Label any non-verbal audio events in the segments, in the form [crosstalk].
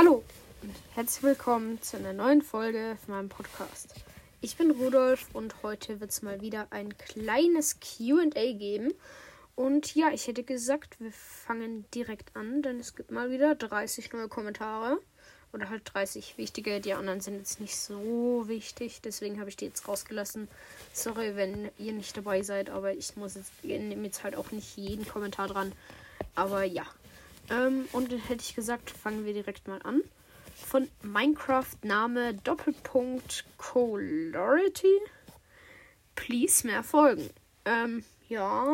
Hallo und herzlich willkommen zu einer neuen Folge von meinem Podcast. Ich bin Rudolf und heute wird es mal wieder ein kleines QA geben. Und ja, ich hätte gesagt, wir fangen direkt an, denn es gibt mal wieder 30 neue Kommentare. Oder halt 30 wichtige. Die anderen sind jetzt nicht so wichtig, deswegen habe ich die jetzt rausgelassen. Sorry, wenn ihr nicht dabei seid, aber ich muss jetzt, nehme jetzt halt auch nicht jeden Kommentar dran. Aber ja. Ähm, und dann hätte ich gesagt, fangen wir direkt mal an von Minecraft Name Doppelpunkt Colority. Please mehr Folgen. Ähm, ja,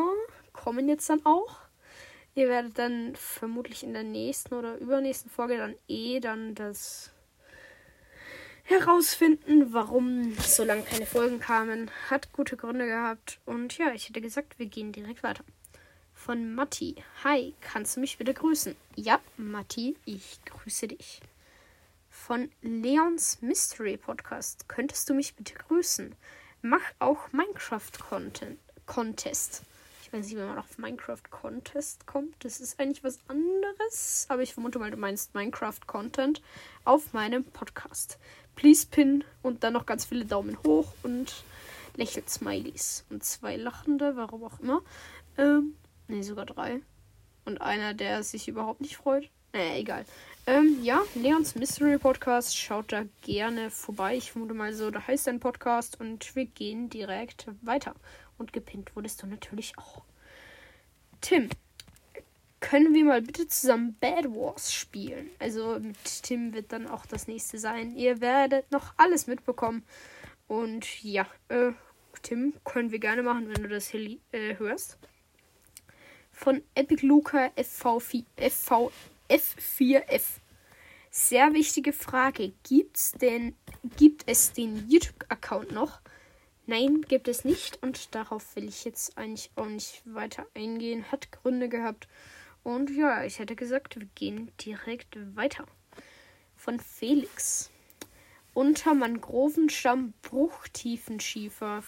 kommen jetzt dann auch. Ihr werdet dann vermutlich in der nächsten oder übernächsten Folge dann eh dann das herausfinden, warum so lange keine Folgen kamen. Hat gute Gründe gehabt. Und ja, ich hätte gesagt, wir gehen direkt weiter. Von Matti. Hi, kannst du mich bitte grüßen? Ja, Matti, ich grüße dich von Leons Mystery Podcast. Könntest du mich bitte grüßen? Mach auch Minecraft Contest. Ich weiß nicht, wenn man auf Minecraft Contest kommt. Das ist eigentlich was anderes. Aber ich vermute mal, du meinst Minecraft Content auf meinem Podcast. Please pin und dann noch ganz viele Daumen hoch und lächelt Smileys. Und zwei lachende, warum auch immer. Ähm, ne, sogar drei. Und einer, der sich überhaupt nicht freut. Naja, egal. Ähm, ja, Leons Mystery Podcast. Schaut da gerne vorbei. Ich vermute mal so, da heißt ein Podcast. Und wir gehen direkt weiter. Und gepinnt wurdest du natürlich auch. Tim, können wir mal bitte zusammen Bad Wars spielen? Also mit Tim wird dann auch das nächste sein. Ihr werdet noch alles mitbekommen. Und ja, äh, Tim, können wir gerne machen, wenn du das hier äh, hörst. Von Epic Luca FV4, FV F4F. Sehr wichtige Frage. Gibt's denn, gibt es den YouTube-Account noch? Nein, gibt es nicht. Und darauf will ich jetzt eigentlich auch nicht weiter eingehen. Hat Gründe gehabt. Und ja, ich hätte gesagt, wir gehen direkt weiter. Von Felix. Unter Mangrovenstamm Bruchtiefenschiefer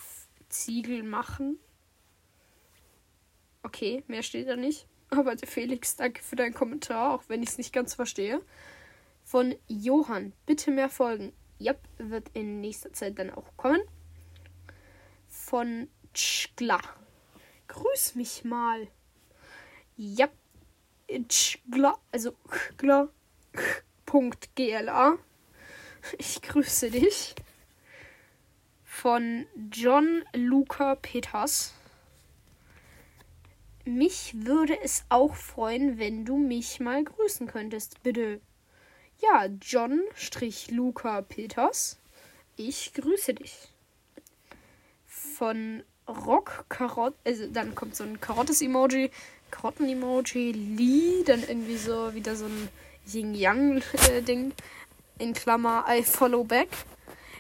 Ziegel machen. Okay, mehr steht da nicht. Aber Felix, danke für deinen Kommentar, auch wenn ich es nicht ganz verstehe. Von Johann, bitte mehr folgen. Ja, wird in nächster Zeit dann auch kommen. Von Tschgla. Grüß mich mal. Ja, Tschgla, also Gla, Punkt GLA. Ich grüße dich. Von John Luca Peters mich würde es auch freuen, wenn du mich mal grüßen könntest, bitte. Ja, John-Luca Peters, ich grüße dich. Von Rock Karott, also dann kommt so ein Karottes-Emoji, Karotten-Emoji, Lee, dann irgendwie so wieder so ein Yin-Yang-Ding. In Klammer, I follow back.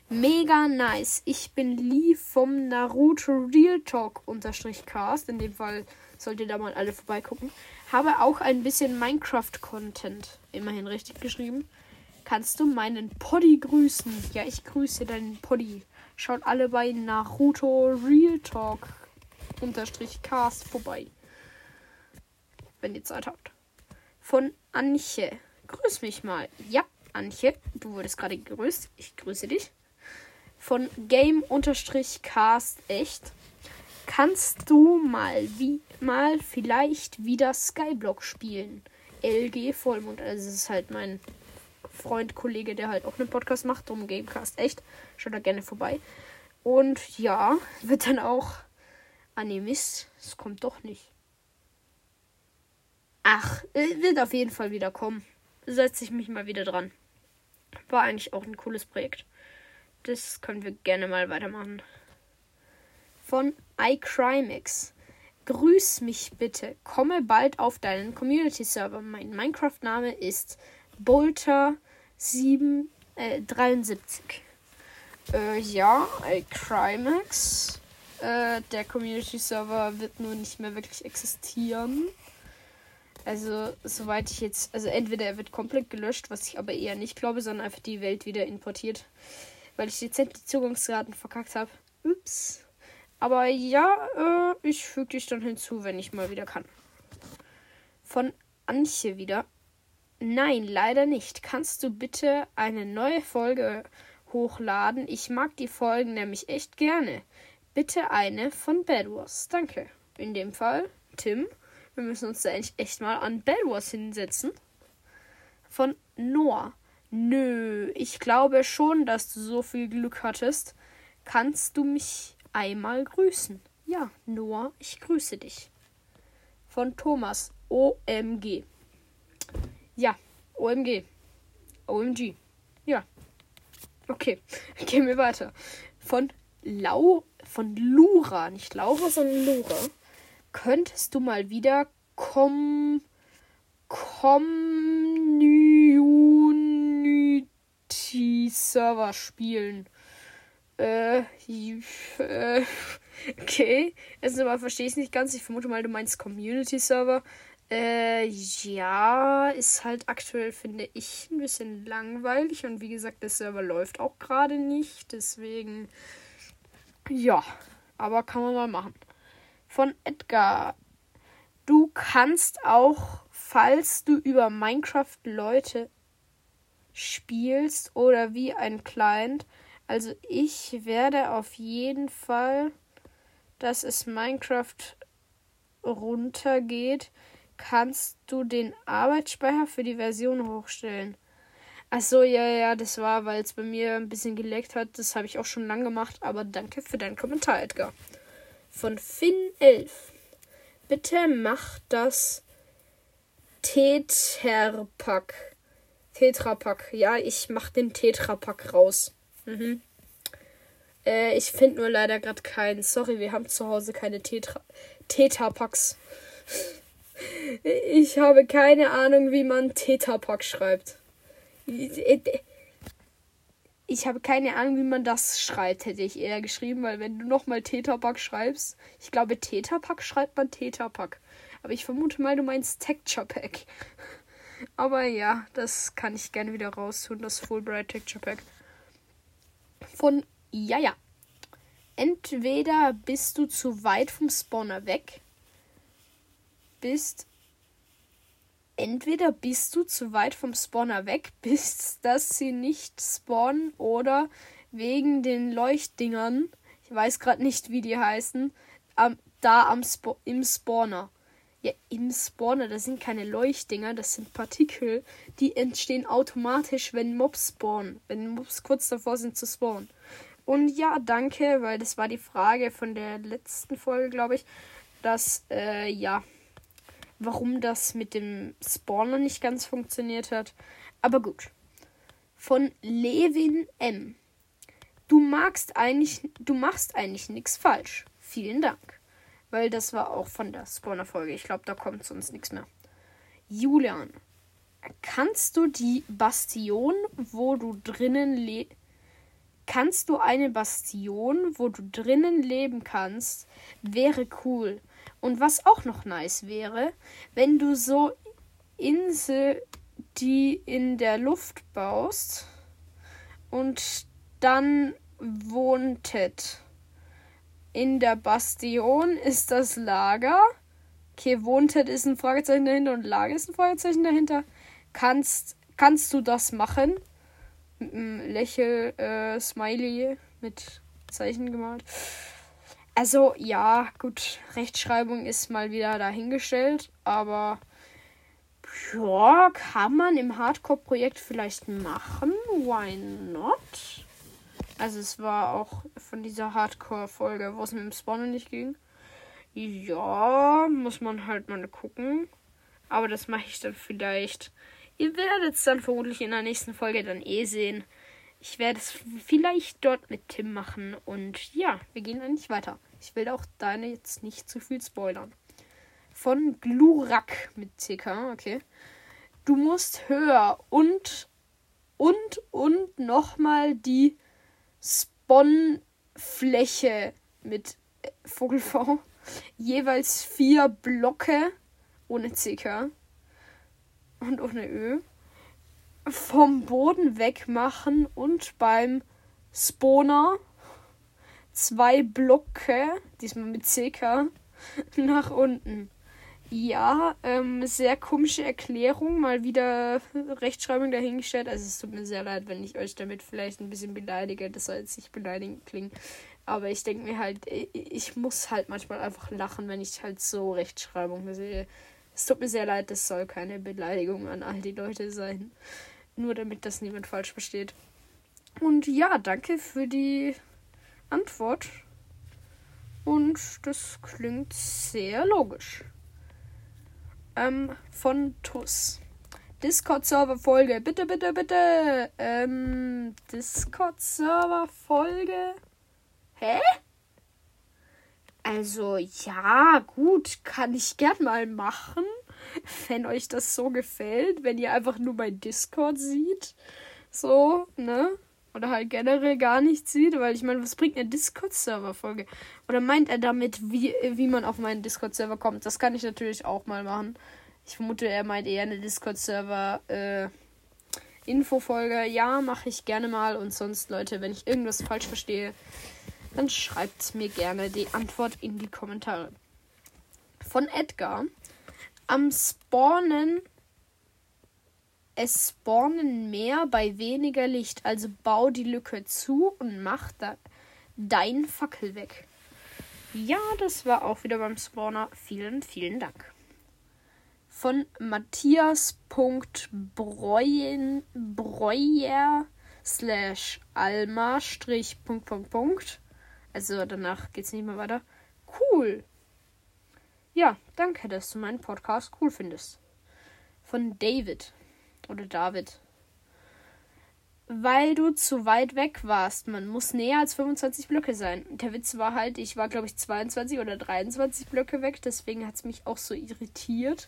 Mega nice. Ich bin Lee vom Naruto Real Talk unterstrich Cast. In dem Fall Solltet da mal alle vorbeigucken. Habe auch ein bisschen Minecraft-Content. Immerhin richtig geschrieben. Kannst du meinen Poddy grüßen? Ja, ich grüße deinen Poddy. Schaut alle bei Naruto Real Talk unterstrich Cast vorbei. Wenn ihr Zeit habt. Von Anche. Grüß mich mal. Ja, Anche, du wurdest gerade gegrüßt. Ich grüße dich. Von Game unterstrich Cast echt. Kannst du mal wie mal vielleicht wieder Skyblock spielen? LG Vollmond. Also es ist halt mein Freund, Kollege, der halt auch einen Podcast macht, drum Gamecast. Echt. Schaut da gerne vorbei. Und ja, wird dann auch. Ah nee, Mist. Es kommt doch nicht. Ach, wird auf jeden Fall wieder kommen. Setze ich mich mal wieder dran. War eigentlich auch ein cooles Projekt. Das können wir gerne mal weitermachen von iCrimex. Grüß mich bitte. Komme bald auf deinen Community-Server. Mein Minecraft-Name ist Bolter773. Äh, ja, iCrimex. Äh, der Community-Server wird nur nicht mehr wirklich existieren. Also, soweit ich jetzt. Also, entweder er wird komplett gelöscht, was ich aber eher nicht glaube, sondern einfach die Welt wieder importiert. Weil ich dezent die Zugangsdaten verkackt habe. Ups. Aber ja, äh, ich füge dich dann hinzu, wenn ich mal wieder kann. Von Anche wieder. Nein, leider nicht. Kannst du bitte eine neue Folge hochladen? Ich mag die Folgen nämlich echt gerne. Bitte eine von Bad Wars. Danke. In dem Fall, Tim. Wir müssen uns da echt mal an Bad Wars hinsetzen. Von Noah. Nö, ich glaube schon, dass du so viel Glück hattest. Kannst du mich einmal grüßen? Ja, Noah, ich grüße dich. Von Thomas. OMG. Ja, OMG. OMG. Ja. Okay, [laughs] gehen wir weiter. Von Lau, von Lura, nicht Laura, sondern Lura. Könntest du mal wieder kom, Community Server spielen? Äh, äh, okay. Erstens mal verstehe ich es nicht ganz. Ich vermute mal, du meinst Community Server. Äh, ja, ist halt aktuell, finde ich, ein bisschen langweilig. Und wie gesagt, der Server läuft auch gerade nicht. Deswegen, ja, aber kann man mal machen. Von Edgar. Du kannst auch, falls du über Minecraft Leute spielst oder wie ein Client, also ich werde auf jeden Fall, dass es Minecraft runtergeht, kannst du den Arbeitsspeicher für die Version hochstellen. Ach so, ja, ja, das war, weil es bei mir ein bisschen geleckt hat. Das habe ich auch schon lang gemacht. Aber danke für deinen Kommentar, Edgar. Von Finn11. Bitte mach das Tetrapack. Tetrapack. Ja, ich mach den Tetrapack raus. Mhm. Äh, ich finde nur leider gerade keinen. Sorry, wir haben zu Hause keine Tetra Tetrapacks. [laughs] Ich habe keine Ahnung, wie man Tetrapack schreibt. Ich habe keine Ahnung, wie man das schreibt, hätte ich eher geschrieben, weil wenn du nochmal Tetrapack schreibst, ich glaube Tetrapack schreibt man Tetrapack. Aber ich vermute mal, du meinst Texture Pack. [laughs] Aber ja, das kann ich gerne wieder raustun, das Fulbright Texture Pack. Von ja, ja. Entweder bist du zu weit vom Spawner weg bist, entweder bist du zu weit vom Spawner weg, [laughs] bist, dass sie nicht spawnen oder wegen den Leuchtdingern, ich weiß gerade nicht, wie die heißen, am, da am Sp im Spawner. Ja, im Spawner, das sind keine Leuchtdinger, das sind Partikel, die entstehen automatisch, wenn Mobs spawnen, wenn Mobs kurz davor sind zu spawnen. Und ja, danke, weil das war die Frage von der letzten Folge, glaube ich, dass, äh, ja, warum das mit dem Spawner nicht ganz funktioniert hat. Aber gut. Von Levin M. Du magst eigentlich, du machst eigentlich nichts falsch. Vielen Dank. Weil das war auch von der Spawner-Folge. Ich glaube, da kommt sonst nichts mehr. Julian, kannst du die Bastion, wo du drinnen le kannst du eine Bastion, wo du drinnen leben kannst, wäre cool. Und was auch noch nice wäre, wenn du so Insel, die in der Luft baust und dann wohntet. In der Bastion ist das Lager. Okay, wohntet ist ein Fragezeichen dahinter und Lager ist ein Fragezeichen dahinter. Kannst, kannst du das machen? Mit einem Lächel-Smiley äh, mit Zeichen gemalt. Also ja, gut, Rechtschreibung ist mal wieder dahingestellt, aber ja, kann man im Hardcore-Projekt vielleicht machen. Why not? Also es war auch von dieser Hardcore-Folge, wo es mit dem Spawner nicht ging. Ja, muss man halt mal gucken. Aber das mache ich dann vielleicht. Ihr werdet es dann vermutlich in der nächsten Folge dann eh sehen. Ich werde es vielleicht dort mit Tim machen. Und ja, wir gehen nicht weiter. Ich will auch deine jetzt nicht zu viel spoilern. Von Glurak mit CK, okay. Du musst höher und und und nochmal die Spawnfläche mit Vogel V. Jeweils vier Blocke ohne CK und ohne Ö vom Boden wegmachen und beim Spawner zwei Blöcke, diesmal mit CK, [laughs] nach unten. Ja, ähm, sehr komische Erklärung. Mal wieder [laughs] Rechtschreibung dahingestellt. Also es tut mir sehr leid, wenn ich euch damit vielleicht ein bisschen beleidige. Das soll jetzt nicht beleidigend klingen. Aber ich denke mir halt, ich muss halt manchmal einfach lachen, wenn ich halt so Rechtschreibung sehe. Es tut mir sehr leid, das soll keine Beleidigung an all die Leute sein. Nur damit das niemand falsch versteht. Und ja, danke für die Antwort. Und das klingt sehr logisch. Ähm, von TUS. Discord-Server-Folge. Bitte, bitte, bitte. Ähm, Discord-Server-Folge. Hä? Also, ja, gut, kann ich gern mal machen. Wenn euch das so gefällt, wenn ihr einfach nur bei Discord sieht. So, ne? Oder halt generell gar nichts sieht, weil ich meine, was bringt eine Discord-Server-Folge? Oder meint er damit, wie, wie man auf meinen Discord-Server kommt? Das kann ich natürlich auch mal machen. Ich vermute, er meint eher eine Discord-Server, äh, Infofolge. Ja, mache ich gerne mal. Und sonst, Leute, wenn ich irgendwas falsch verstehe, dann schreibt mir gerne die Antwort in die Kommentare. Von Edgar. Am Spawnen. Es spawnen mehr bei weniger Licht. Also bau die Lücke zu und mach da dein Fackel weg. Ja, das war auch wieder beim Spawner. Vielen, vielen Dank. Von Matthias.breuer slash Alma Strich Punkt Punkt Punkt also danach geht es nicht mehr weiter. Cool. Ja, danke, dass du meinen Podcast cool findest. Von David. Oder David. Weil du zu weit weg warst. Man muss näher als 25 Blöcke sein. Der Witz war halt, ich war, glaube ich, 22 oder 23 Blöcke weg. Deswegen hat es mich auch so irritiert.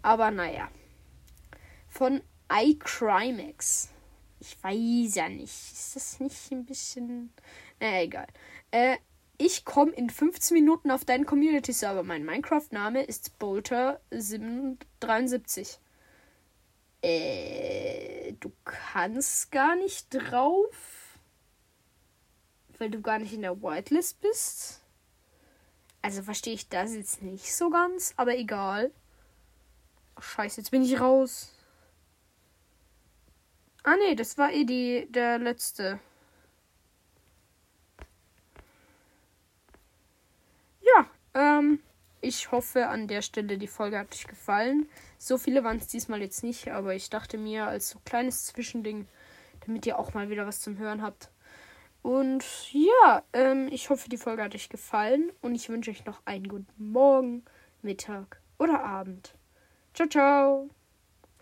Aber naja. Von iCrimex. Ich weiß ja nicht. Ist das nicht ein bisschen. Naja, egal. Äh, ich komme in 15 Minuten auf deinen Community-Server. Mein Minecraft-Name ist Bolter73. Äh, du kannst gar nicht drauf, weil du gar nicht in der Whitelist bist. Also verstehe ich das jetzt nicht so ganz, aber egal. Scheiße, jetzt bin ich raus. Ah nee, das war eh die, der letzte. Ähm, ich hoffe, an der Stelle die Folge hat euch gefallen. So viele waren es diesmal jetzt nicht, aber ich dachte mir als so kleines Zwischending, damit ihr auch mal wieder was zum Hören habt. Und ja, ähm, ich hoffe, die Folge hat euch gefallen und ich wünsche euch noch einen guten Morgen, Mittag oder Abend. Ciao, ciao.